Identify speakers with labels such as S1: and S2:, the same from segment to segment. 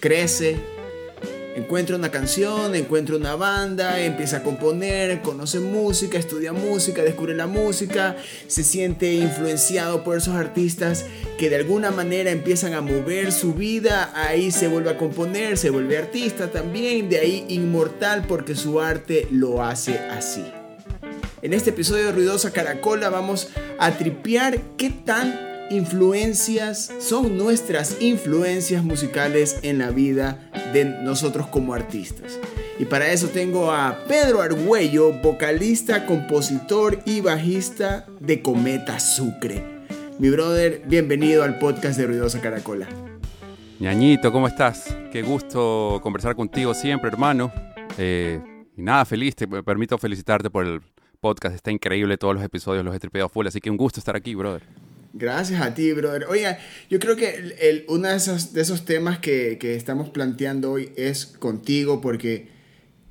S1: crece, encuentra una canción, encuentra una banda, empieza a componer, conoce música, estudia música, descubre la música, se siente influenciado por esos artistas que de alguna manera empiezan a mover su vida, ahí se vuelve a componer, se vuelve artista también, de ahí inmortal porque su arte lo hace así. En este episodio de Ruidosa Caracola vamos a tripear qué tan influencias son nuestras influencias musicales en la vida de nosotros como artistas. Y para eso tengo a Pedro Argüello, vocalista, compositor y bajista de Cometa Sucre. Mi brother, bienvenido al podcast de Ruidosa Caracola.
S2: Ñañito, ¿cómo estás? Qué gusto conversar contigo siempre, hermano. Eh, y nada, feliz, te permito felicitarte por el podcast. Está increíble todos los episodios, los he full, así que un gusto estar aquí, brother.
S1: Gracias a ti, brother. Oiga, yo creo que el, uno de esos, de esos temas que, que, estamos planteando hoy es contigo porque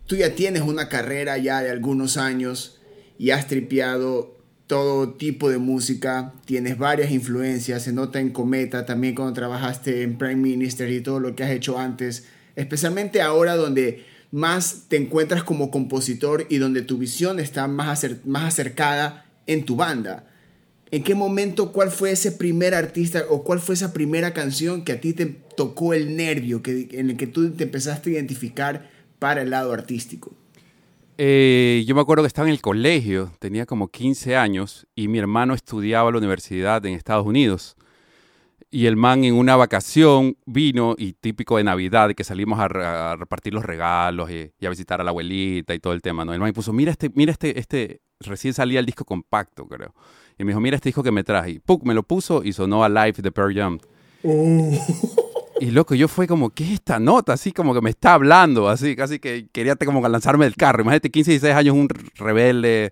S1: tú ya tienes una carrera ya de algunos años y has tripeado todo tipo de música, tienes varias influencias, se nota en Cometa, también cuando trabajaste en Prime Minister y todo lo que has hecho antes, especialmente ahora donde más te encuentras como compositor y donde tu visión está más, más acercada en tu banda. ¿En qué momento, cuál fue ese primer artista o cuál fue esa primera canción que a ti te tocó el nervio, que, en el que tú te empezaste a identificar para el lado artístico?
S2: Eh, yo me acuerdo que estaba en el colegio, tenía como 15 años y mi hermano estudiaba en la universidad en Estados Unidos. Y el man en una vacación vino y típico de Navidad, que salimos a, repartir los regalos y, a visitar a la abuelita y todo el tema, ¿no? El man puso, mira este, mira este, este, recién salía el disco compacto, creo. Y me dijo, mira este disco que me traje. Y me lo puso y sonó a Live de Pearl Jam. Oh. Y loco, yo fue como, ¿qué es esta nota? Así como que me está hablando, así, casi que quería como lanzarme del carro. Imagínate, 15, 16 años, un rebelde,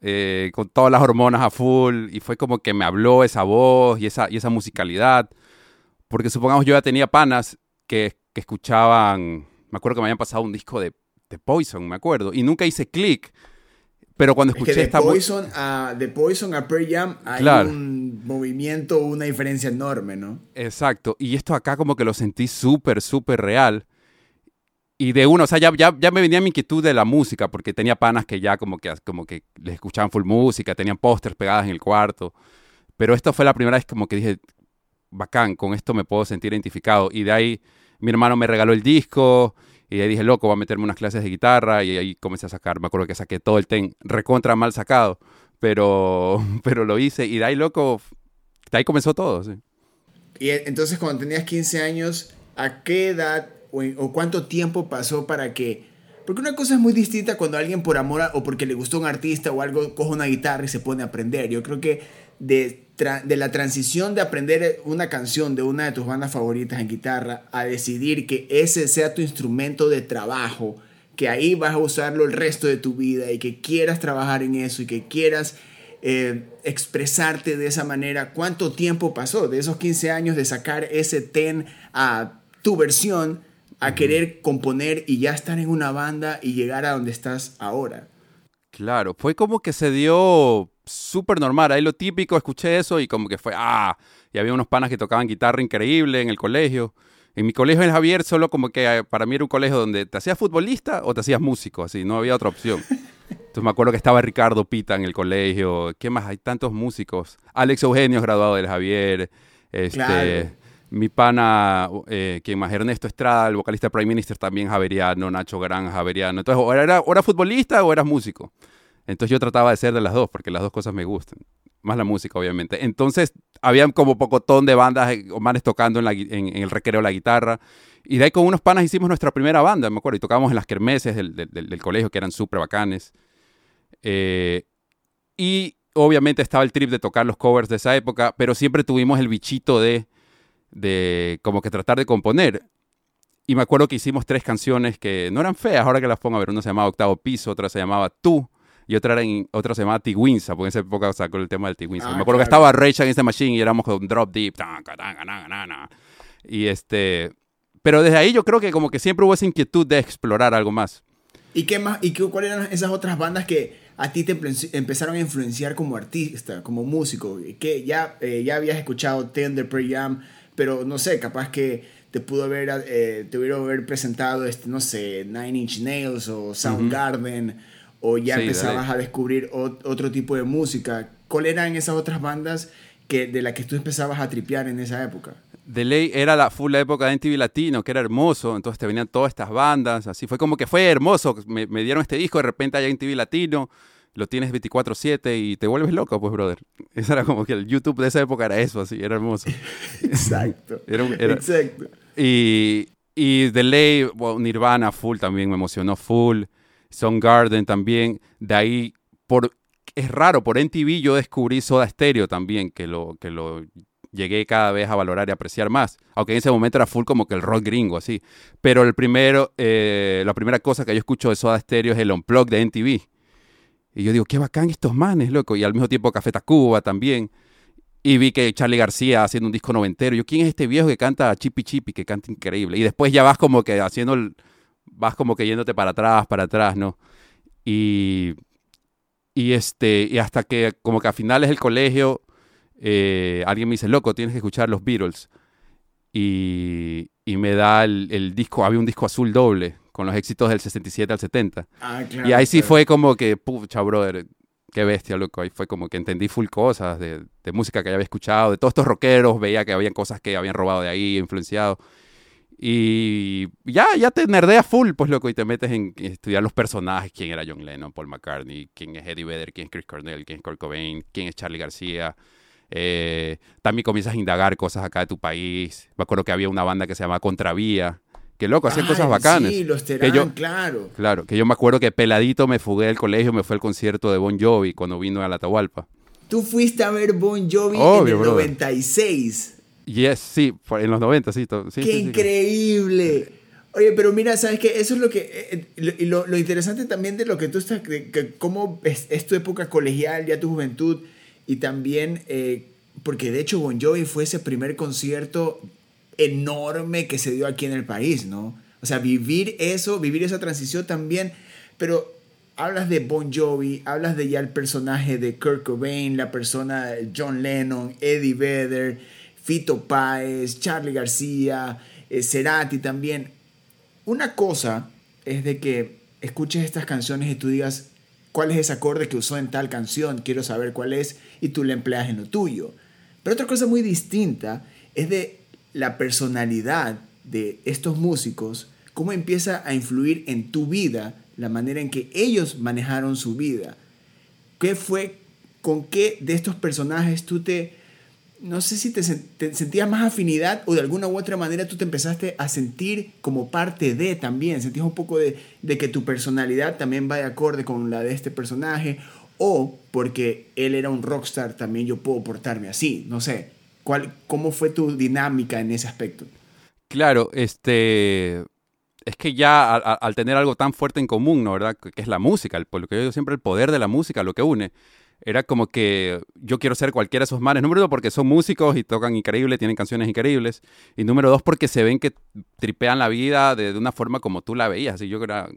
S2: eh, con todas las hormonas a full, y fue como que me habló esa voz y esa, y esa musicalidad. Porque supongamos yo ya tenía panas que, que escuchaban, me acuerdo que me habían pasado un disco de, de Poison, me acuerdo, y nunca hice click pero cuando escuché
S1: esta Poison a The Poison a Pearl Jam hay un movimiento, una diferencia enorme, ¿no?
S2: Exacto. Y esto acá como que lo sentí súper, súper real. Y de uno, o sea, ya, ya, ya, me venía mi inquietud de la música, porque tenía panas que ya como que, como que les escuchaban full música, tenían pósters pegadas en el cuarto. Pero esto fue la primera vez como que dije, bacán, con esto me puedo sentir identificado. Y de ahí mi hermano me regaló el disco y ahí dije, loco, voy a meterme unas clases de guitarra y ahí comencé a sacar. Me acuerdo que saqué todo el ten recontra mal sacado, pero, pero lo hice y de ahí, loco, de ahí comenzó todo. Sí.
S1: Y entonces cuando tenías 15 años, ¿a qué edad o, cuánto tiempo pasó para que... Porque una cosa es muy distinta cuando alguien por amor o porque le gustó un artista o algo coge una guitarra y se pone a aprender. Yo creo que de la transición de aprender una canción de una de tus bandas favoritas en guitarra a decidir que ese sea tu instrumento de trabajo, que ahí vas a usarlo el resto de tu vida y que quieras trabajar en eso y que quieras eh, expresarte de esa manera, ¿cuánto tiempo pasó de esos 15 años de sacar ese ten a tu versión a querer componer y ya estar en una banda y llegar a donde estás ahora?
S2: Claro, fue como que se dio súper normal. Ahí lo típico, escuché eso y como que fue, ah, y había unos panas que tocaban guitarra increíble en el colegio. En mi colegio en Javier solo como que eh, para mí era un colegio donde te hacías futbolista o te hacías músico, así, no había otra opción. Entonces me acuerdo que estaba Ricardo Pita en el colegio, ¿qué más? Hay tantos músicos. Alex Eugenio graduado del Javier, este, mi pana, eh, quien más? Ernesto Estrada, el vocalista Prime Minister también javeriano, Nacho Gran javeriano. Entonces, o era, o era futbolista o eras músico. Entonces yo trataba de ser de las dos, porque las dos cosas me gustan. Más la música, obviamente. Entonces, había como pocotón de bandas eh, o tocando en, el recreo la guitarra. Y de ahí con unos panas hicimos nuestra primera banda, me acuerdo. Y tocábamos en las kermeses del, colegio, que eran súper bacanes. Eh, y obviamente estaba el trip de tocar los covers de esa época, pero siempre tuvimos el bichito de, de como que tratar de componer. Y me acuerdo que hicimos tres canciones que no eran feas, ahora que las pongo a ver. Una se llamaba Octavo Piso, otra se llamaba Tú y otra, era en, otra se llamaba Tigwinsa, porque en esa época sacó el tema del Tigwinsa. Ah, me acuerdo que estaba Rage en esta Machine y éramos con Drop Deep. Y este. Pero desde ahí yo creo que como que siempre hubo esa inquietud de explorar algo más.
S1: ¿Y qué más? ¿Y qué, cuáles eran esas otras bandas que a ti te empezaron a influenciar como artista, como músico? Que ya, eh, ya habías escuchado Tender Pre Jam, pero no sé, capaz que te pudo haber, eh, te hubiera haber presentado, este, no sé, Nine Inch Nails o Soundgarden, o ya empezabas a descubrir otro tipo de música. ¿Cuáles eran esas otras bandas que, de las que tú empezabas a tripear en esa época?
S2: De ley era la full época de MTV Latino, que era hermoso, entonces te venían todas estas bandas, así fue como que fue hermoso, me, me dieron este disco, de repente hay MTV Latino, lo tienes 24/7 y te vuelves loco, pues, brother. Eso era como que el YouTube de esa época era eso, así, era hermoso.
S1: Exacto. Exacto.
S2: Y, y The Ley, Nirvana full también me emocionó full. Garden también. De ahí, por, es raro, por NTV yo descubrí Soda Stereo también, que lo, que lo llegué cada vez a valorar y apreciar más. Aunque en ese momento era full como que el rock gringo, así. Pero el primero, eh, la primera cosa que yo escucho de Soda Stereo es el Unplugged de NTV y yo digo, qué bacán estos manes, loco. Y al mismo tiempo Café Tacuba también. Y vi que Charlie García haciendo un disco noventero. Yo, ¿quién es este viejo que canta Chippy Chippy, que canta increíble? Y después ya vas como que haciendo, el, vas como que yéndote para atrás, para atrás, ¿no? Y, y, este, y hasta que como que a finales del colegio eh, alguien me dice, loco, tienes que escuchar los Beatles. Y, y me da el, el, disco, había un disco azul doble con los éxitos del 67 al 70.
S1: Ah, claro,
S2: y ahí sí fue como que, pucha, brother, qué bestia, loco. Ahí fue como que entendí full cosas de, de, música que ya había escuchado, de todos estos rockeros, veía que habían cosas que habían robado de ahí, influenciado. Y ya, ya te nerdeas full, pues loco, y te metes en estudiar los personajes, quién era John Lennon, Paul McCartney, quién es Eddie Vedder, quién es Chris Cornell, quién es Kurt Cobain, quién es Charlie García. Eh, también comienzas a indagar cosas acá de tu país. Me acuerdo que había una banda que se llama Contravía, que loco, hacían cosas bacanas.
S1: Sí, los Terán,
S2: yo,
S1: claro.
S2: Claro, que yo me acuerdo que peladito me fugué del colegio, me fue al concierto de Bon Jovi cuando vino a la Atahualpa.
S1: Tú fuiste a ver Bon Jovi en el 96.
S2: Yes, sí, en los 90, sí. sí
S1: ¡Qué increíble! Oye, pero mira, ¿sabes qué? Eso es lo que... Eh, eh, lo, lo, interesante también de lo que tú estás... Que, cómo es, es, tu época colegial, ya tu juventud, y también... Eh, porque de hecho Bon Jovi fue ese primer concierto enorme que se dio aquí en el país, ¿no? O sea, vivir eso, vivir esa transición también, pero hablas de Bon Jovi, hablas de ya el personaje de Kurt Cobain, la persona de John Lennon, Eddie Vedder, Fito Páez, Charlie García, eh, Cerati también. Una cosa es de que escuches estas canciones y tú digas, ¿cuál es ese acorde que usó en tal canción? Quiero saber cuál es y tú le empleas en lo tuyo. Pero otra cosa muy distinta es de la personalidad de estos músicos, cómo empieza a influir en tu vida, la manera en que ellos manejaron su vida. ¿Qué fue, con qué de estos personajes tú te, no sé si te, sentías más afinidad o de alguna u otra manera tú te empezaste a sentir como parte de también, sentías un poco de, de que tu personalidad también va de acorde con la de este personaje o porque él era un rockstar también yo puedo portarme así, no sé. ¿Cuál, ¿Cómo fue tu dinámica en ese aspecto?
S2: Claro, este, es que ya al, tener algo tan fuerte en común, ¿no? ¿verdad? Que es la música, el, lo que yo digo siempre el poder de la música, lo que une. Era como que yo quiero ser cualquiera de esos manes. Número uno, porque son músicos y tocan increíble, tienen canciones increíbles. Y número dos, porque se ven que tripean la vida de, una forma como tú la veías. Y yo era,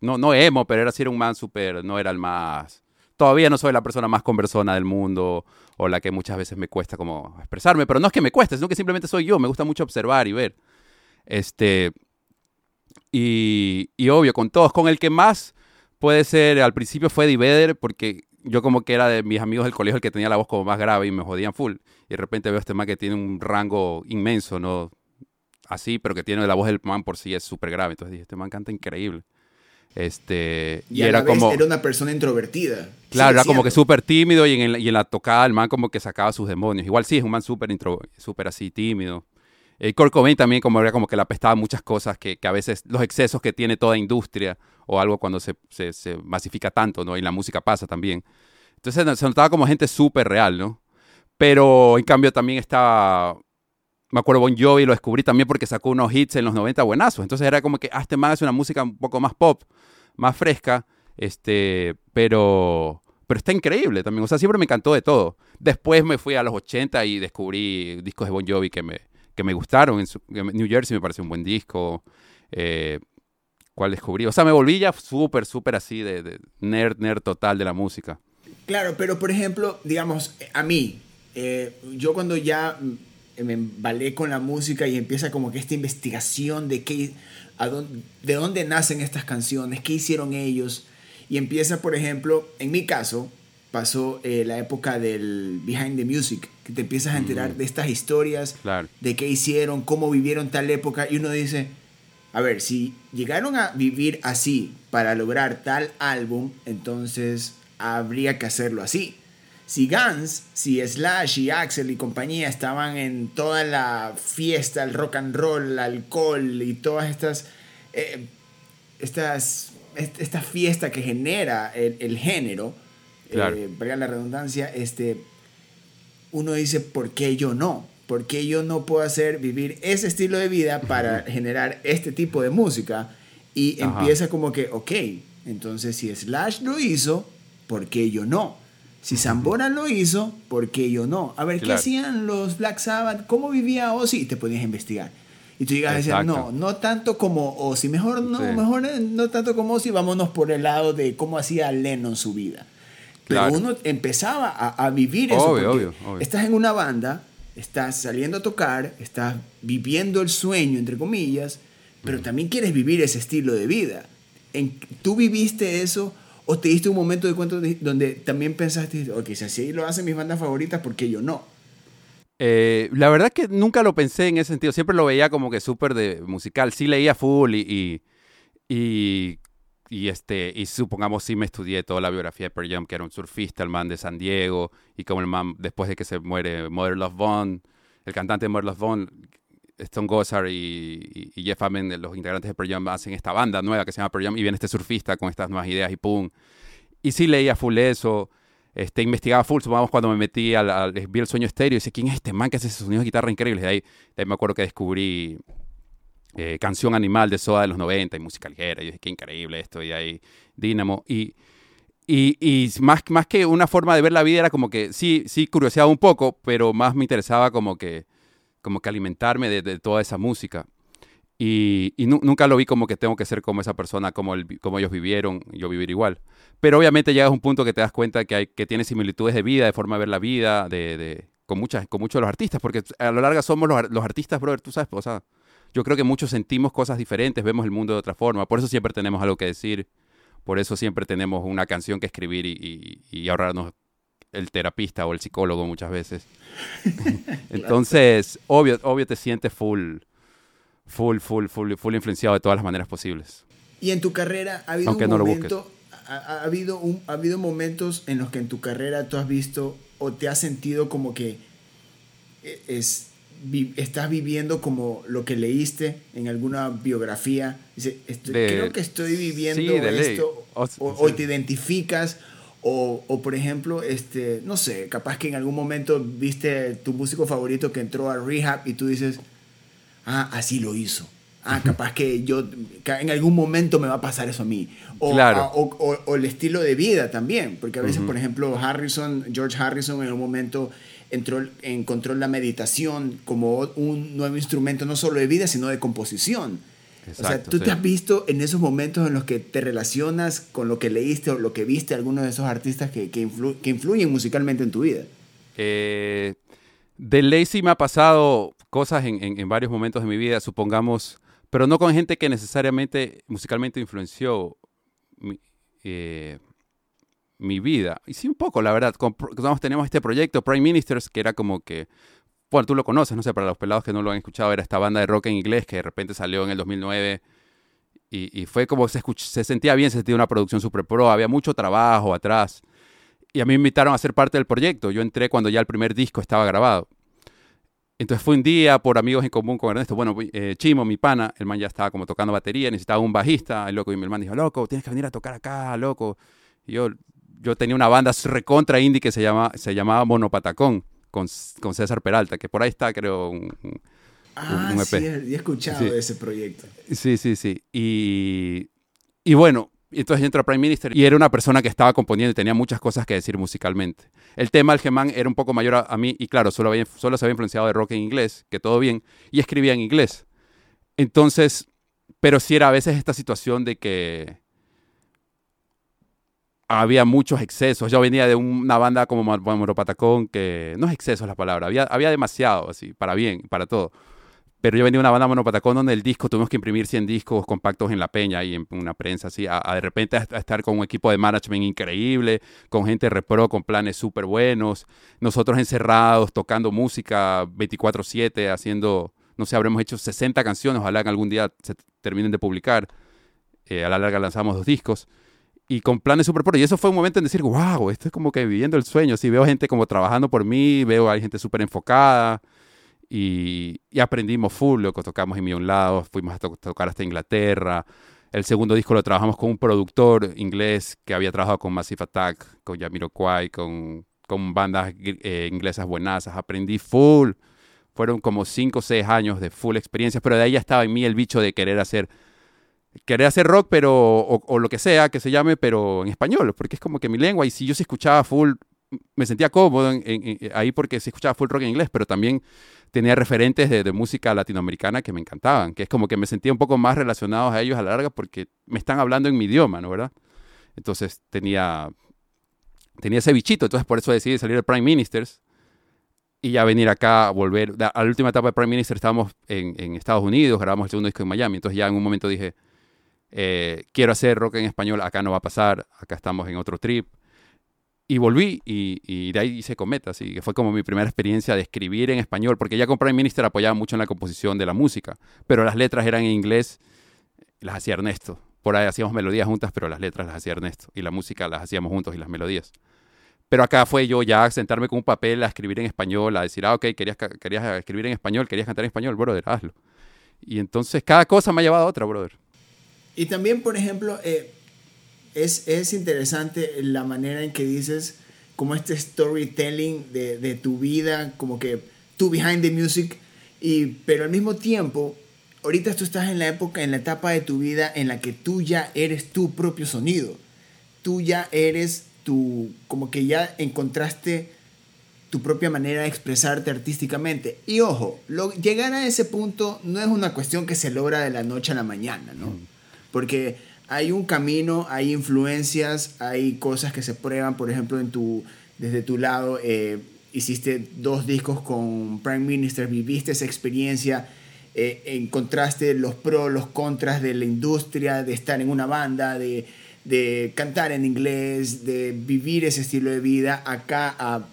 S2: no, no emo, pero era así, un man súper, no era el más todavía no soy la persona más conversona del mundo o la que muchas veces me cuesta como expresarme, pero no es que me cueste, sino que simplemente soy yo, me gusta mucho observar y ver. Este, y, y obvio, con todos, con el que más puede ser, al principio fue Eddie Vedder, porque yo como que era de mis amigos del colegio el que tenía la voz como más grave y me jodían full. Y de repente veo a este man que tiene un rango inmenso, ¿no? Así, pero que tiene la voz del man por sí es súper grave. Entonces dije, este man canta increíble. Este,
S1: y, era como. Era una persona introvertida.
S2: Claro, era como que súper tímido y en, la, y en, la, tocada el man como que sacaba sus demonios. Igual sí, es un man súper super así tímido. El eh, Kurt Cobain también como era como que le apestaba muchas cosas que, que, a veces los excesos que tiene toda industria o algo cuando se, se, se masifica tanto, ¿no? Y la música pasa también. Entonces se notaba como gente súper real, ¿no? Pero en cambio también estaba me acuerdo Bon Jovi lo descubrí también porque sacó unos hits en los 90 buenazos. Entonces era como que, ah, este man hace una música un poco más pop, más fresca, este, pero, pero está increíble también. O sea, siempre me encantó de todo. Después me fui a los 80 y descubrí discos de Bon Jovi que me, que me gustaron. En New Jersey me pareció un buen disco. Eh, ¿Cuál descubrí? O sea, me volví ya súper, súper así de, de, nerd, nerd total de la música.
S1: Claro, pero por ejemplo, digamos, a mí, eh, yo cuando ya me embalé con la música y empieza como que esta investigación de qué, a dónde, de dónde nacen estas canciones, qué hicieron ellos. Y empieza, por ejemplo, en mi caso, pasó eh, la época del Behind the Music, que te empiezas a enterar de estas historias, de qué hicieron, cómo vivieron tal época, y uno dice, a ver, si llegaron a vivir así para lograr tal álbum, entonces habría que hacerlo así. Si Guns, si Slash y Axel y compañía estaban en toda la fiesta, el rock and roll, el alcohol y todas estas, eh, estas, esta fiesta que genera el, género, claro. Eh, la redundancia, este, uno dice, ¿por qué yo no? ¿Por qué yo no puedo hacer vivir ese estilo de vida para generar este tipo de música? Y empieza como que, ok, entonces si Slash lo hizo, ¿por qué yo no? Si Zambora lo hizo, ¿por qué yo no? A ver, ¿qué hacían los Black Sabbath? ¿Cómo vivía Ozzy? Y te podías investigar. Y tú llegas a decir, no, no tanto como Ozzy, mejor no, mejor no tanto como Ozzy, vámonos por el lado de cómo hacía Lennon su vida. Pero uno empezaba a, vivir eso. Obvio, obvio, Estás en una banda, estás saliendo a tocar, estás viviendo el sueño, entre comillas, pero también quieres vivir ese estilo de vida. En, ¿Tú viviste eso ¿O te diste un momento de cuento donde también pensaste, ok, si así lo hacen mis bandas favoritas, ¿por qué yo no?
S2: Eh, la verdad que nunca lo pensé en ese sentido. Siempre lo veía como que súper de musical. Sí leía full y, y, y, este, y supongamos sí me estudié toda la biografía de Pearl Jam, que era un surfista, el man de San Diego, y como el man, después de que se muere Mother Love Bone, el cantante de Mother Love Bone, Stone Gossard y, Jeff Amen, los integrantes de Pearl Jam, hacen esta banda nueva que se llama Pearl Jam y viene este surfista con estas nuevas ideas y pum. Y sí leía full eso, este, investigaba full, supongamos cuando me metí al, vi el sueño estéreo y dije, ¿quién es este man que hace esos sonidos de guitarra increíbles? De ahí, de ahí me acuerdo que descubrí eh, Canción Animal de Soda de los 90 y música ligera. Y dije, qué increíble esto. Y ahí, Dynamo. Y, y, y, más, más que una forma de ver la vida era como que sí, sí curioseaba un poco, pero más me interesaba como que como que alimentarme de, toda esa música. Y, nunca lo vi como que tengo que ser como esa persona, como, el, como ellos vivieron, yo vivir igual. Pero obviamente llegas a un punto que te das cuenta que, hay, que tiene similitudes de vida, de forma de ver la vida, de, de con, muchas, con muchos de los artistas, porque a lo largo somos los, los, artistas, brother, tú sabes, o sea, yo creo que muchos sentimos cosas diferentes, vemos el mundo de otra forma, por eso siempre tenemos algo que decir, por eso siempre tenemos una canción que escribir y, y ahorrarnos el terapista o el psicólogo muchas veces. Entonces, obvio, obvio te sientes full, full, full, full, full influenciado de todas las maneras posibles.
S1: Y en tu carrera ha habido un momento, ha, habido un, ha habido momentos en los que en tu carrera tú has visto o te has sentido como que e, es, estás viviendo como lo que leíste en alguna biografía. Dice, creo que estoy viviendo esto. O, o, te identificas o, o, por ejemplo, este, no sé, capaz que en algún momento viste tu músico favorito que entró a rehab y tú dices, ah, así lo hizo. Ah, capaz que yo, en algún momento me va a pasar eso a mí. O, claro. o, o, el estilo de vida también, porque a veces, por ejemplo, Harrison, George Harrison en un momento entró, encontró la meditación como un nuevo instrumento, no solo de vida, sino de composición o sea, ¿tú te has visto en esos momentos en los que te relacionas con lo que leíste o lo que viste algunos de esos artistas que, que, influyen musicalmente en tu vida?
S2: Eh, de Lazy me ha pasado cosas en, en, varios momentos de mi vida, supongamos, pero no con gente que necesariamente musicalmente influenció mi, eh, mi vida. Y sí, un poco, la verdad. teníamos este proyecto, Prime Ministers, que era como que tú lo conoces, no sé, para los pelados que no lo han escuchado, era esta banda de rock en inglés que de repente salió en el 2009 y, fue como se, se sentía bien, se sentía una producción super pro, había mucho trabajo atrás. Y a mí me invitaron a ser parte del proyecto. Yo entré cuando ya el primer disco estaba grabado. Entonces fue un día por amigos en común con Ernesto. Bueno, eh, Chimo, mi pana, el man ya estaba como tocando batería, necesitaba un bajista. Loco y mi hermano dijo, loco, tienes que venir a tocar acá, loco. Y yo, yo tenía una banda recontra indie que se, llama, se llamaba Monopatacón con, con César Peralta, que por ahí está, creo, un,
S1: ah, un EP. Sí, he escuchado de ese proyecto.
S2: Sí, sí, sí. Y, y bueno, entonces entró a Prime Minister y era una persona que estaba componiendo y tenía muchas cosas que decir musicalmente. El tema del Gemán era un poco mayor a, mí y claro, solo, había, solo se había influenciado de rock en inglés, que todo bien, y escribía en inglés. Entonces, pero sí era a veces esta situación de que había muchos excesos. Yo venía de una banda como Moropatacón, que no es exceso la palabra, había, había demasiado, así, para bien, para todo. Pero yo venía de una banda Monopatacón donde el disco tuvimos que imprimir 100 discos compactos en la peña y en una prensa así, de repente a, estar con un equipo de management increíble, con gente repro, con planes súper buenos, nosotros encerrados, tocando música 24/7, haciendo, no sé, habremos hecho 60 canciones, ojalá que algún día se terminen de publicar. Eh, a la larga lanzamos dos discos y con planes súper pro. Y eso fue un momento en decir, wow, esto es como que viviendo el sueño. Sí, veo gente como trabajando por mí, veo hay gente súper enfocada. Y, aprendimos full, lo que tocamos en mi un lado, fuimos a tocar hasta Inglaterra. El segundo disco lo trabajamos con un productor inglés que había trabajado con Massive Attack, con Jamiroquai, con, con bandas eh, inglesas buenazas. Aprendí full. Fueron como cinco o seis años de full experiencias, pero de ahí ya estaba en mí el bicho de querer hacer querer hacer rock, pero, o, lo que sea que se llame, pero en español, porque es como que mi lengua, y si yo se escuchaba full, me sentía cómodo ahí porque se escuchaba full rock en inglés, pero también tenía referentes de, música latinoamericana que me encantaban, que es como que me sentía un poco más relacionado a ellos a la larga porque me están hablando en mi idioma, ¿no? ¿Verdad? Entonces tenía, tenía ese bichito, entonces por eso decidí salir de Prime Ministers y ya venir acá, volver. A la última etapa de Prime Minister estábamos en, en Estados Unidos, grabamos el segundo disco en Miami, entonces ya en un momento dije, eh, quiero hacer rock en español, acá no va a pasar, acá estamos en otro trip. Y volví y, de ahí hice Cometa, así que fue como mi primera experiencia de escribir en español, porque ya con Prime Minister apoyaba mucho en la composición de la música, pero las letras eran en inglés, las hacía Ernesto. Por ahí hacíamos melodías juntas, pero las letras las hacía Ernesto y la música las hacíamos juntos y las melodías. Pero acá fue yo ya sentarme con un papel a escribir en español, a decir, ah, ok, querías, querías escribir en español, querías cantar en español, brother, hazlo. Y entonces cada cosa me ha llevado a otra, brother.
S1: Y también, por ejemplo, eh, es, es, interesante la manera en que dices como este storytelling de, de, tu vida, como que tú behind the music, y, pero al mismo tiempo, ahorita tú estás en la época, en la etapa de tu vida en la que tú ya eres tu propio sonido. Tú ya eres tu, como que ya encontraste tu propia manera de expresarte artísticamente. Y ojo, lo, llegar a ese punto no es una cuestión que se logra de la noche a la mañana, ¿no? Mm porque hay un camino, hay influencias, hay cosas que se prueban, por ejemplo, desde tu lado, eh, hiciste dos discos con Prime Minister, viviste esa experiencia, eh, encontraste los pros, los contras de la industria, de estar en una banda, de, cantar en inglés, de vivir ese estilo de vida. Acá a,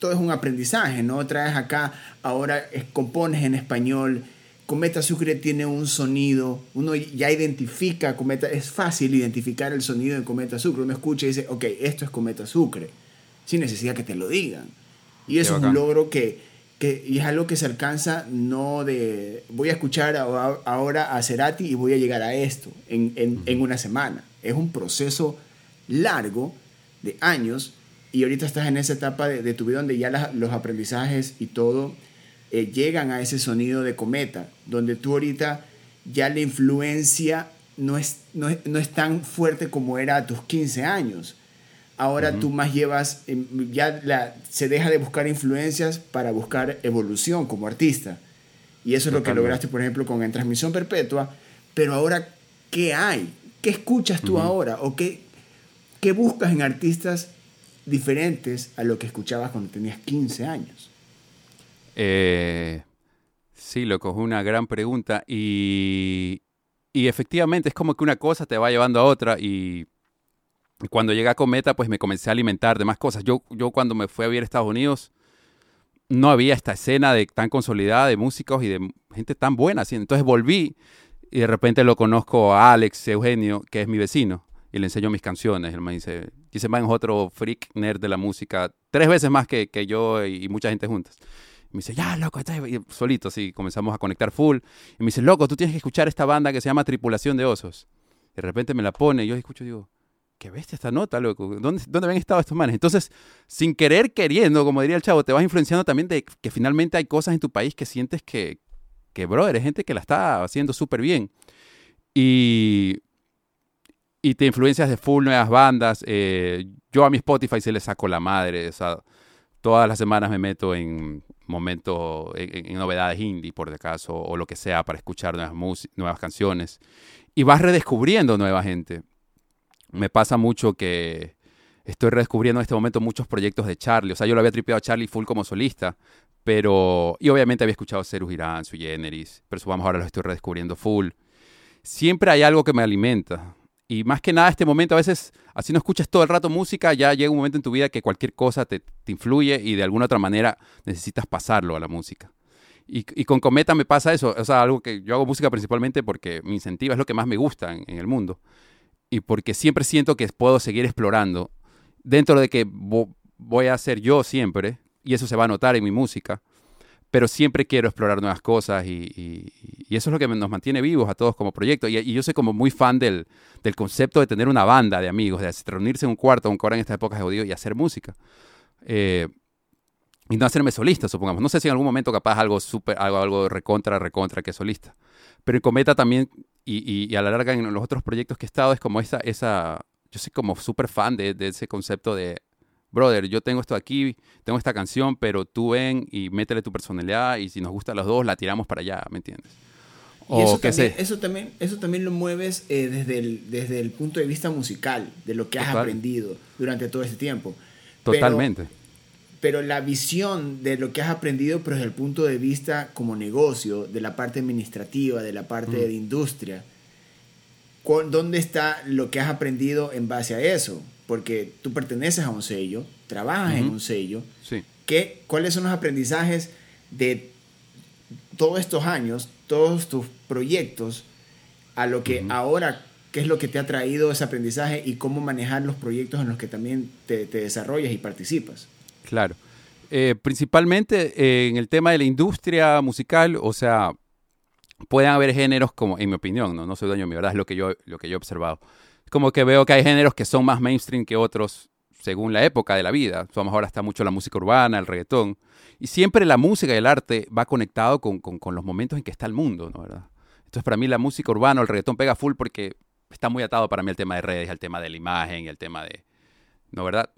S1: todo es un aprendizaje, ¿no? Traes acá, ahora compones en español, Cometa Sucre tiene un sonido, uno ya identifica Cometa, es fácil identificar el sonido de Cometa Sucre. Uno escucha y dice, ok, esto es Cometa Sucre, sin necesidad que te lo digan. Y es un logro que, que, y es algo que se alcanza no de, voy a escuchar ahora a Cerati y voy a llegar a esto en, en, en una semana. Es un proceso largo de años y ahorita estás en esa etapa de, de tu vida donde ya los aprendizajes y todo eh, llegan a ese sonido de cometa, donde tú ahorita ya la influencia no es, no es, tan fuerte como era a tus 15 años. Ahora tú más llevas, em, ya la, se deja de buscar influencias para buscar evolución como artista. Y eso es lo que lograste, por ejemplo, con En Transmisión Perpetua. Pero ahora, ¿qué hay? ¿Qué escuchas tú ahora? ¿O qué, qué buscas en artistas diferentes a lo que escuchabas cuando tenías 15 años?
S2: Eh, sí, loco, es una gran pregunta. Y, y efectivamente es como que una cosa te va llevando a otra. Y cuando llegué a Cometa, pues me comencé a alimentar de más cosas. Yo, yo cuando me fui a vivir a Estados Unidos, no había esta escena de, tan consolidada de músicos y de gente tan buena. Entonces volví y de repente lo conozco a Alex Eugenio, que es mi vecino, y le enseño mis canciones. Él me dice, ese man es otro freak nerd de la música, tres veces más que, que yo y mucha gente juntas me dice, ya, loco, está solito, así, comenzamos a conectar full. Y me dice, loco, tú tienes que escuchar esta banda que se llama Tripulación de Osos. De repente me la pone y yo escucho y digo, qué bestia esta nota, loco. ¿Dónde, ¿Dónde habían estado estos manes? Entonces, sin querer queriendo, como diría el chavo, te vas influenciando también de que finalmente hay cosas en tu país que sientes que, que bro, eres gente que la está haciendo súper bien. Y, y te influencias de full nuevas bandas. Eh, yo a mi Spotify se le saco la madre. Todas las semanas me meto en momentos, en, novedades indie, por de acaso, o lo que sea, para escuchar nuevas, nuevas canciones. Y vas redescubriendo nueva gente. Me pasa mucho que estoy redescubriendo en este momento muchos proyectos de Charlie. O sea, yo lo había tripeado Charlie full como solista, pero... Y obviamente había escuchado Ceru Girán, Su Generis, pero vamos ahora lo estoy redescubriendo full. Siempre hay algo que me alimenta. Y más que nada, este momento, a veces, así no escuchas todo el rato música, ya llega un momento en tu vida que cualquier cosa te, te influye y de alguna otra manera necesitas pasarlo a la música. Y, y, con Cometa me pasa eso, o sea, algo que yo hago música principalmente porque me incentiva, es lo que más me gusta en, el mundo. Y porque siempre siento que puedo seguir explorando dentro de que voy a ser yo siempre, y eso se va a notar en mi música, pero siempre quiero explorar nuevas cosas y, eso es lo que nos mantiene vivos a todos como proyecto. Y, yo soy como muy fan del, concepto de tener una banda de amigos, de reunirse en un cuarto, un coro en esta época de jodido y hacer música. Eh, y no hacerme solista, supongamos. No sé si en algún momento capaz algo súper, algo, algo recontra, recontra que solista. Pero en Cometa también, y, a la larga en los otros proyectos que he estado, es como esa, esa yo soy como súper fan de, de ese concepto de brother, yo tengo esto aquí, tengo esta canción, pero tú ven y métele tu personalidad y si nos gustan los dos, la tiramos para allá, ¿me entiendes?
S1: y eso, también, eso, también, eso también lo mueves eh, desde, el, desde el punto de vista musical, de lo que has aprendido durante todo este tiempo.
S2: Totalmente.
S1: Pero, la visión de lo que has aprendido, pero desde el punto de vista como negocio, de la parte administrativa, de la parte de industria, ¿dónde está lo que has aprendido en base a eso? Porque tú perteneces a un sello, trabajas en un sello.
S2: Sí.
S1: ¿Qué, ¿Cuáles son los aprendizajes de todos estos años, todos tus proyectos, a lo que ahora, qué es lo que te ha traído ese aprendizaje y cómo manejar los proyectos en los que también te, desarrollas y participas?
S2: Claro. Eh, principalmente eh, en el tema de la industria musical, o sea, pueden haber géneros como, en mi opinión, no, no soy dueño de mi verdad, es lo que yo, lo que yo he observado como que veo que hay géneros que son más mainstream que otros según la época de la vida. Vamos, ahora está mucho la música urbana, el reggaetón. Y siempre la música y el arte va conectado con, los momentos en que está el mundo, ¿no? ¿verdad? Entonces, para mí la música urbana o el reggaetón pega full porque está muy atado para mí al tema de redes, al tema de la imagen al tema de, ¿no verdad?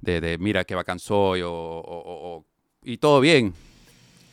S2: De, mira qué bacán soy o, y todo bien.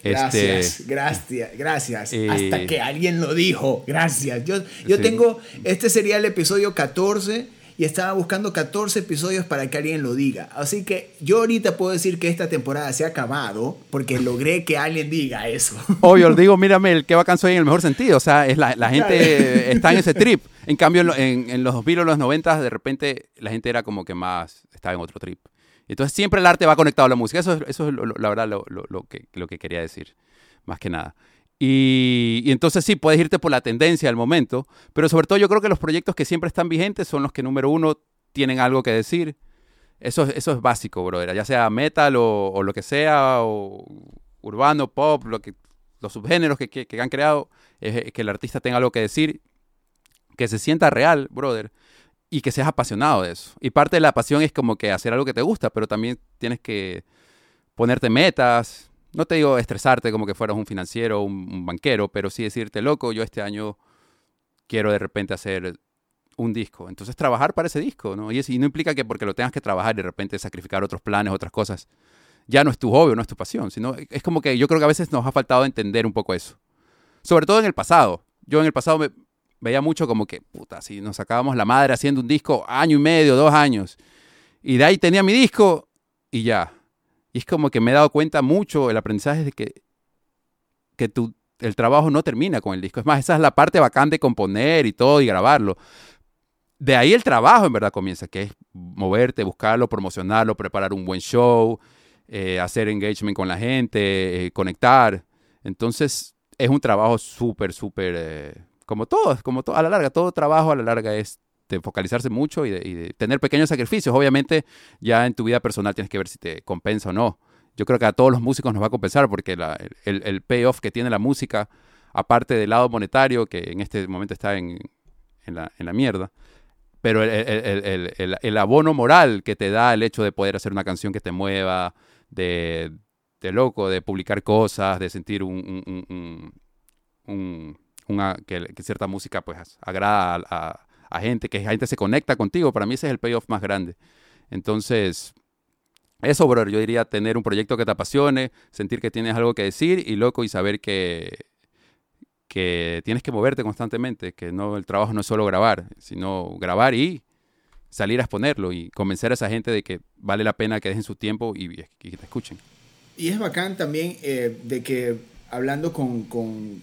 S1: Gracias, este, gracias, gracias. Hasta que alguien lo dijo. Gracias. Yo, yo tengo, este sería el episodio 14 y estaba buscando 14 episodios para que alguien lo diga. Así que yo ahorita puedo decir que esta temporada se ha acabado porque logré que alguien diga eso.
S2: Obvio, digo, mírame, el que va soy en el mejor sentido. O sea, es la, la gente está en ese trip. En cambio, en, en los 2000 o los 90, de repente la gente era como que más, estaba en otro trip. Entonces siempre el arte va conectado a la música. Eso, es la verdad lo, lo, que, lo que quería decir, más que nada. Y, entonces sí, puedes irte por la tendencia del momento, pero sobre todo yo creo que los proyectos que siempre están vigentes son los que número uno tienen algo que decir. Eso, eso es básico, brother. Ya sea metal o, lo que sea, o urbano, pop, lo que, los subgéneros que han creado, es que el artista tenga algo que decir, que se sienta real, brother y que seas apasionado de eso. Y parte de la pasión es como que hacer algo que te gusta, pero también tienes que ponerte metas. No te digo estresarte como que fueras un financiero, un, un banquero, pero sí decirte, loco, yo este año quiero de repente hacer un disco. Entonces trabajar para ese disco, ¿no? Y, y no implica que porque lo tengas que trabajar y de repente sacrificar otros planes, otras cosas, ya no es tu hobby, no es tu pasión, sino es como que yo creo que a veces nos ha faltado entender un poco eso. Sobre todo en el pasado. Yo en el pasado me, veía mucho como que, puta, si nos sacábamos la madre haciendo un disco año y medio, dos años. Y de ahí tenía mi disco y ya. Y es como que me he dado cuenta mucho el aprendizaje de que, que tu, el trabajo no termina con el disco. Es más, esa es la parte bacán de componer y todo y grabarlo. De ahí el trabajo en verdad comienza, que es moverte, buscarlo, promocionarlo, preparar un buen show, eh, hacer engagement con la gente, eh, conectar. Entonces es un trabajo súper, súper eh, como todo, como todo, a la larga, todo trabajo a la larga es de focalizarse mucho y de, tener pequeños sacrificios. Obviamente, ya en tu vida personal tienes que ver si te compensa o no. Yo creo que a todos los músicos nos va a compensar porque el, payoff que tiene la música, aparte del lado monetario, que en este momento está en, la, mierda, pero el, abono moral que te da el hecho de poder hacer una canción que te mueva, de, loco, de publicar cosas, de sentir un que, cierta música pues agrada a, gente, que gente se conecta contigo. Para mí ese es el payoff más grande. Entonces, eso, bro, yo diría tener un proyecto que te apasione, sentir que tienes algo que decir y loco y saber que, que tienes que moverte constantemente, que no el trabajo no es solo grabar, sino grabar y salir a exponerlo y convencer a esa gente de que vale la pena que dejen su tiempo y, y te escuchen.
S1: Y es bacán también eh, de que hablando con,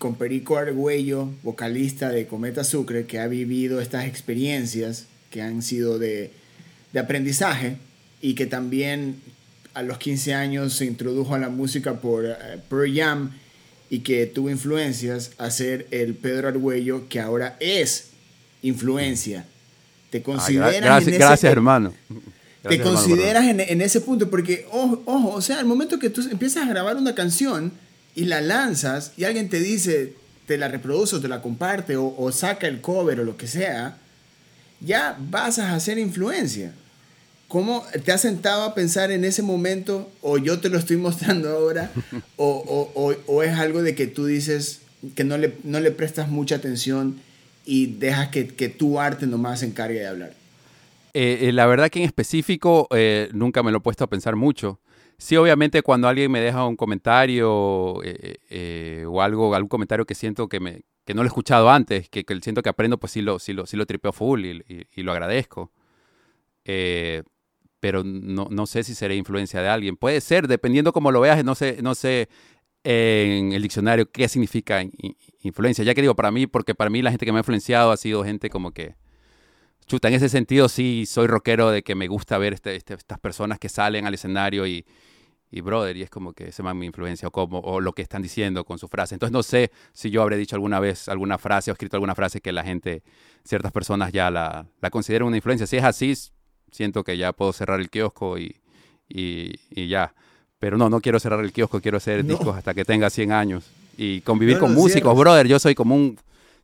S1: con, Perico Argüello, vocalista de Cometa Sucre, que ha vivido estas experiencias que han sido de, de aprendizaje y que también a los 15 años se introdujo a la música por uh, Pearl Jam y que tuvo influencias a ser el Pedro Argüello que ahora es influencia. ¿Te ah, consideras
S2: gracias, gracias hermano.
S1: te consideras en, ese punto, porque, ojo, ojo, o sea, al momento que tú empiezas a grabar una canción y la lanzas y alguien te dice, te la reproduce o te la comparte o, saca el cover o lo que sea, ya vas a hacer influencia. ¿Cómo te has sentado a pensar en ese momento o yo te lo estoy mostrando ahora o, o es algo de que tú dices que no le, no le prestas mucha atención y dejas que, que tu arte nomás se encargue de hablar?
S2: Eh, eh, la verdad que en específico eh, nunca me lo he puesto a pensar mucho. Sí, obviamente cuando alguien me deja un comentario o algo, algún comentario que siento que, me, que no lo he escuchado antes, que, siento que aprendo, pues sí lo, sí lo, sí lo tripeo full y, lo agradezco. pero no, no, sé si seré influencia de alguien. Puede ser, dependiendo cómo lo veas, no sé, no sé en el diccionario qué significa influencia. Ya que digo, para mí, porque para mí la gente que me ha influenciado ha sido gente como que chuta, en ese sentido sí soy rockero de que me gusta ver este, este, estas personas que salen al escenario y, y brother, y es como que se mi influencia o, como, o lo que están diciendo con su frase. Entonces no sé si yo habré dicho alguna vez alguna frase o escrito alguna frase que la gente, ciertas personas ya la, la consideran una influencia. Si es así, siento que ya puedo cerrar el kiosco y, y, ya. Pero no, no quiero cerrar el kiosco, quiero hacer discos hasta que tenga 100 años y convivir con músicos, brother. Yo soy como un,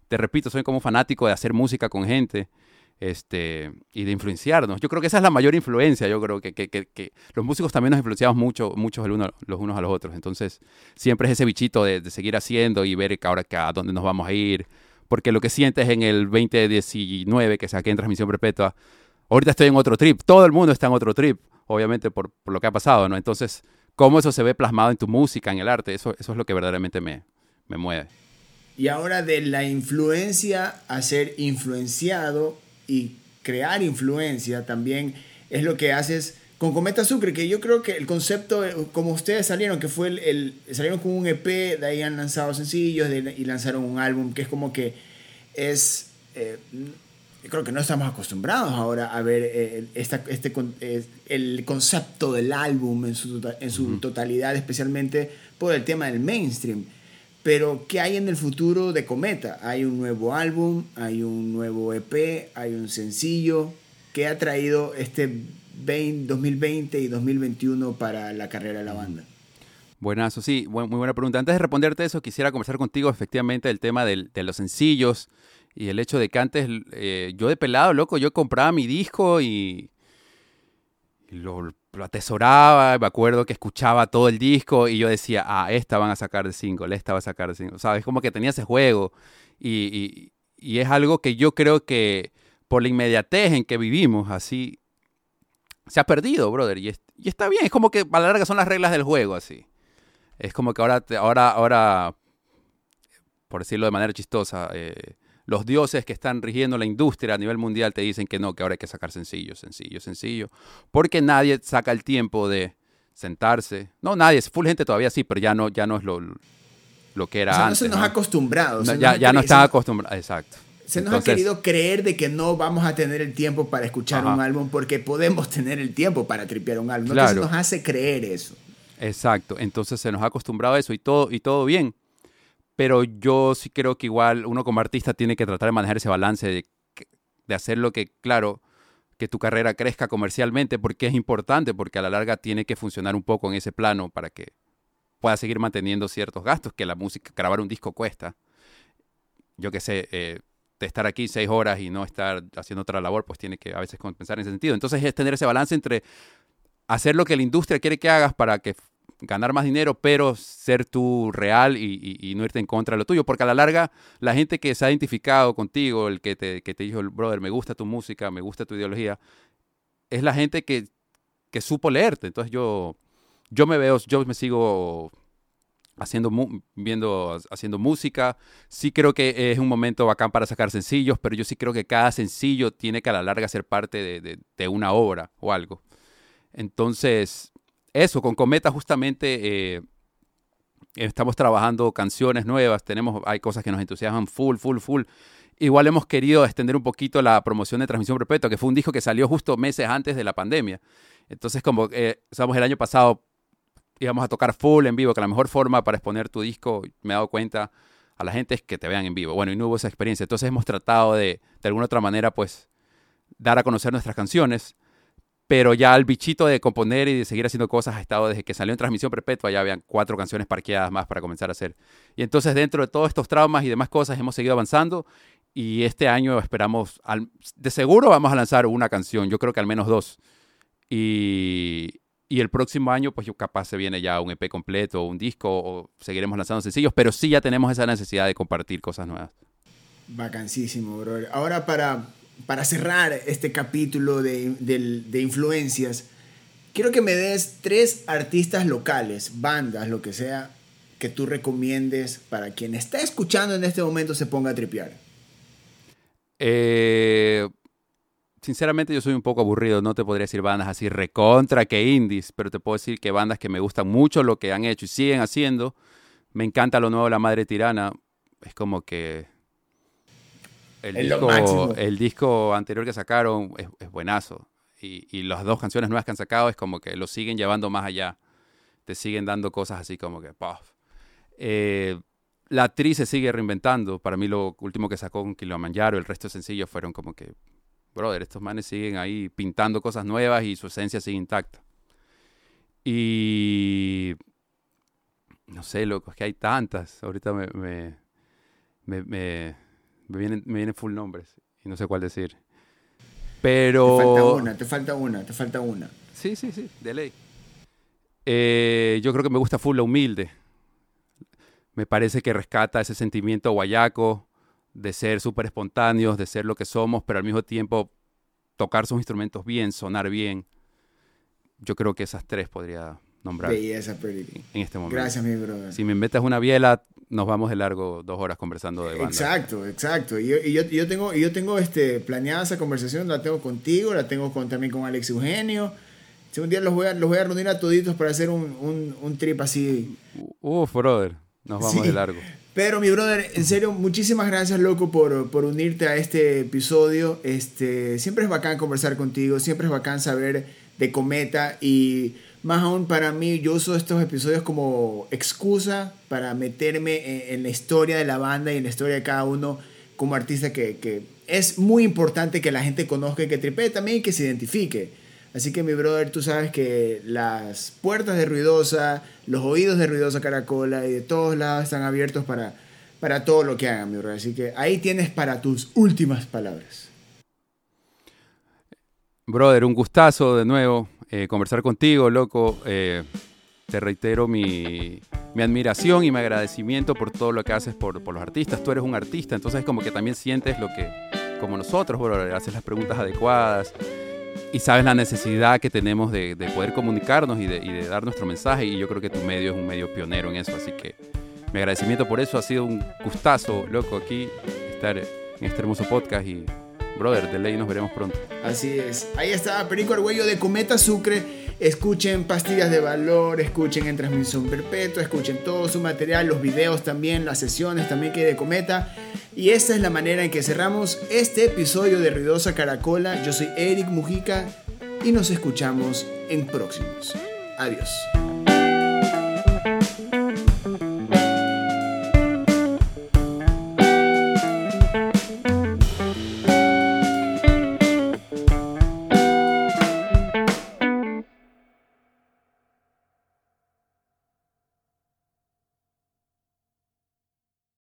S2: te repito, soy como un fanático de hacer música con gente este, y de influenciarnos. Yo creo que esa es la mayor influencia. Yo creo que, que, que, los músicos también nos influenciamos mucho, muchos los unos a los otros. Entonces, siempre es ese bichito de, seguir haciendo y ver ahora a dónde nos vamos a ir. Porque lo que sientes en el 2019 que saqué en transmisión perpetua, ahorita estoy en otro trip. Todo el mundo está en otro trip, obviamente por, por lo que ha pasado, ¿no? Entonces, cómo eso se ve plasmado en tu música, en el arte, eso, eso es lo que verdaderamente me, me mueve.
S1: Y ahora de la influencia a ser influenciado, y crear influencia también es lo que haces con Cometa Sucre, que yo creo que el concepto, eh, como ustedes salieron, que fue el, salieron con un EP, de ahí han lanzado sencillos y lanzaron un álbum, que es como que es, eh, yo creo que no estamos acostumbrados ahora a ver eh, esta, este, el concepto del álbum en su, en su totalidad, especialmente por el tema del mainstream. Pero, ¿qué hay en el futuro de Cometa? Hay un nuevo álbum, hay un nuevo EP, hay un sencillo. ¿Qué ha traído este 2020 y 2021 para la carrera de la banda?
S2: Buenazo, sí, muy buena pregunta. Antes de responderte eso, quisiera conversar contigo efectivamente del tema de los sencillos y el hecho de que antes eh, yo de pelado, loco, yo compraba mi disco y lo lo atesoraba, me acuerdo que escuchaba todo el disco y yo decía, ah, esta van a sacar de single, esta va a sacar de single. ¿Sabes? Como que tenía ese juego y, es algo que yo creo que por la inmediatez en que vivimos, así, se ha perdido, brother. Y, está bien, es como que a la larga son las reglas del juego, así. Es como que ahora, ahora, ahora por decirlo de manera chistosa, eh, los dioses que están rigiendo la industria a nivel mundial te dicen que no, que ahora hay que sacar sencillo, sencillo, sencillo, porque nadie saca el tiempo de sentarse. No, nadie, es full gente todavía sí, pero ya no, ya no es lo, lo que era o sea, antes.
S1: No se nos ha acostumbrado.
S2: ya, ya no está acostumbrado, exacto.
S1: Se nos ha querido creer de que no vamos a tener el tiempo para escuchar un álbum porque podemos tener el tiempo para tripear un álbum. Entonces nos hace creer eso.
S2: Exacto. Entonces se nos ha acostumbrado a eso y todo, y todo bien pero yo sí creo que igual uno como artista tiene que tratar de manejar ese balance de, de hacer lo que, claro, que tu carrera crezca comercialmente, porque es importante, porque a la larga tiene que funcionar un poco en ese plano para que pueda seguir manteniendo ciertos gastos que la música, grabar un disco cuesta. Yo qué sé, eh, de estar aquí seis horas y no estar haciendo otra labor, pues tiene que a veces compensar en ese sentido. Entonces es tener ese balance entre hacer lo que la industria quiere que hagas para que ganar más dinero, pero ser tú real y, no irte en contra de lo tuyo. Porque a la larga, la gente que se ha identificado contigo, el que te, que te dijo, brother, me gusta tu música, me gusta tu ideología, es la gente que, que supo leerte. Entonces yo, yo me veo, yo me sigo haciendo, viendo, haciendo música. Sí creo que es un momento bacán para sacar sencillos, pero yo sí creo que cada sencillo tiene que a la larga ser parte de, una obra o algo. Entonces, eso, con Cometa justamente eh, estamos trabajando canciones nuevas, tenemos, hay cosas que nos entusiasman full, full, full. Igual hemos querido extender un poquito la promoción de Transmisión Perpetua, que fue un disco que salió justo meses antes de la pandemia. Entonces, como eh, el año pasado íbamos a tocar full en vivo, que la mejor forma para exponer tu disco, me he dado cuenta a la gente es que te vean en vivo. Bueno, y no hubo esa experiencia. Entonces hemos tratado de, de alguna otra manera, pues, dar a conocer nuestras canciones. Pero ya el bichito de componer y de seguir haciendo cosas ha estado desde que salió en transmisión perpetua. Ya habían cuatro canciones parqueadas más para comenzar a hacer. Y entonces, dentro de todos estos traumas y demás cosas, hemos seguido avanzando. Y este año esperamos, de seguro vamos a lanzar una canción. Yo creo que al menos dos. Y, y el próximo año, pues capaz se viene ya un EP completo, un disco, o seguiremos lanzando sencillos, pero sí ya tenemos esa necesidad de compartir cosas nuevas.
S1: Vacancísimo, brother. Ahora para, para cerrar este capítulo de, de, influencias, quiero que me des tres artistas locales, bandas, lo que sea, que tú recomiendes para quien está escuchando en este momento se ponga a tripear.
S2: Eh, sinceramente yo soy un poco aburrido, no te podría decir bandas así recontra que indies, pero te puedo decir que bandas que me gustan mucho lo que han hecho y siguen haciendo. Me encanta lo nuevo La Madre Tirana, es como que el, disco, el disco, anterior que sacaron es, buenazo. Y, las dos canciones nuevas que han sacado es como que lo siguen llevando más allá. Te siguen dando cosas así como que, puff. Eh, la actriz se sigue reinventando. Para mí lo último que sacó con Kilimanjaro, el resto de sencillos fueron como que brother, estos manes siguen ahí pintando cosas nuevas y su esencia sigue intacta. Y no sé, loco, es que hay tantas. Ahorita me, me, me, me, vienen, me vienen full nombres y no sé cuál decir. Pero...
S1: Te falta una, te falta una, te falta una.
S2: Sí, sí, sí, de ley. Eh, yo creo que me gusta full la humilde. Me parece que rescata ese sentimiento guayaco de ser súper espontáneos, de ser lo que somos, pero al mismo tiempo tocar sus instrumentos bien, sonar bien. Yo creo que esas tres podría nombrar
S1: Belleza,
S2: en este momento.
S1: Gracias, mi brother.
S2: Si me metes una biela, nos vamos de largo dos horas conversando de banda.
S1: Exacto, exacto. Y yo, y yo, tengo, yo tengo este, planeada esa conversación, la tengo contigo, la tengo con, también con Alex Eugenio. Si un día los voy, a, los voy a reunir a toditos para hacer un, un, trip así.
S2: Uf, brother, nos vamos de largo.
S1: Pero mi brother, en serio, muchísimas gracias, loco, por, por, unirte a este episodio. Este, siempre es bacán conversar contigo, siempre es bacán saber de Cometa y más aún para mí, yo uso estos episodios como excusa para meterme en, la historia de la banda y en la historia de cada uno como artista que, que es muy importante que la gente conozca y que tripee también y que se identifique. Así que mi brother, tú sabes que las puertas de Ruidosa, los oídos de Ruidosa Caracola y de todos lados están abiertos para, para todo lo que hagan, mi brother. Así que ahí tienes para tus últimas palabras.
S2: Brother, un gustazo de nuevo eh, conversar contigo, loco. Eh, te reitero mi, mi, admiración y mi agradecimiento por todo lo que haces por, por, los artistas. Tú eres un artista, entonces como que también sientes lo que, como nosotros, brother, haces las preguntas adecuadas y sabes la necesidad que tenemos de, poder comunicarnos y de, dar nuestro mensaje y yo creo que tu medio es un medio pionero en eso, así que mi agradecimiento por eso ha sido un gustazo, loco, aquí estar en este hermoso podcast y brother, de ley nos veremos pronto.
S1: Así es, ahí está Perico Arguello de Cometa Sucre. Escuchen Pastillas de Valor, escuchen En Transmisión Perpetua, escuchen todo su material, los videos también, las sesiones también que hay de Cometa. Y esta es la manera en que cerramos este episodio de Ruidosa Caracola. Yo soy Eric Mujica y nos escuchamos en próximos. Adiós.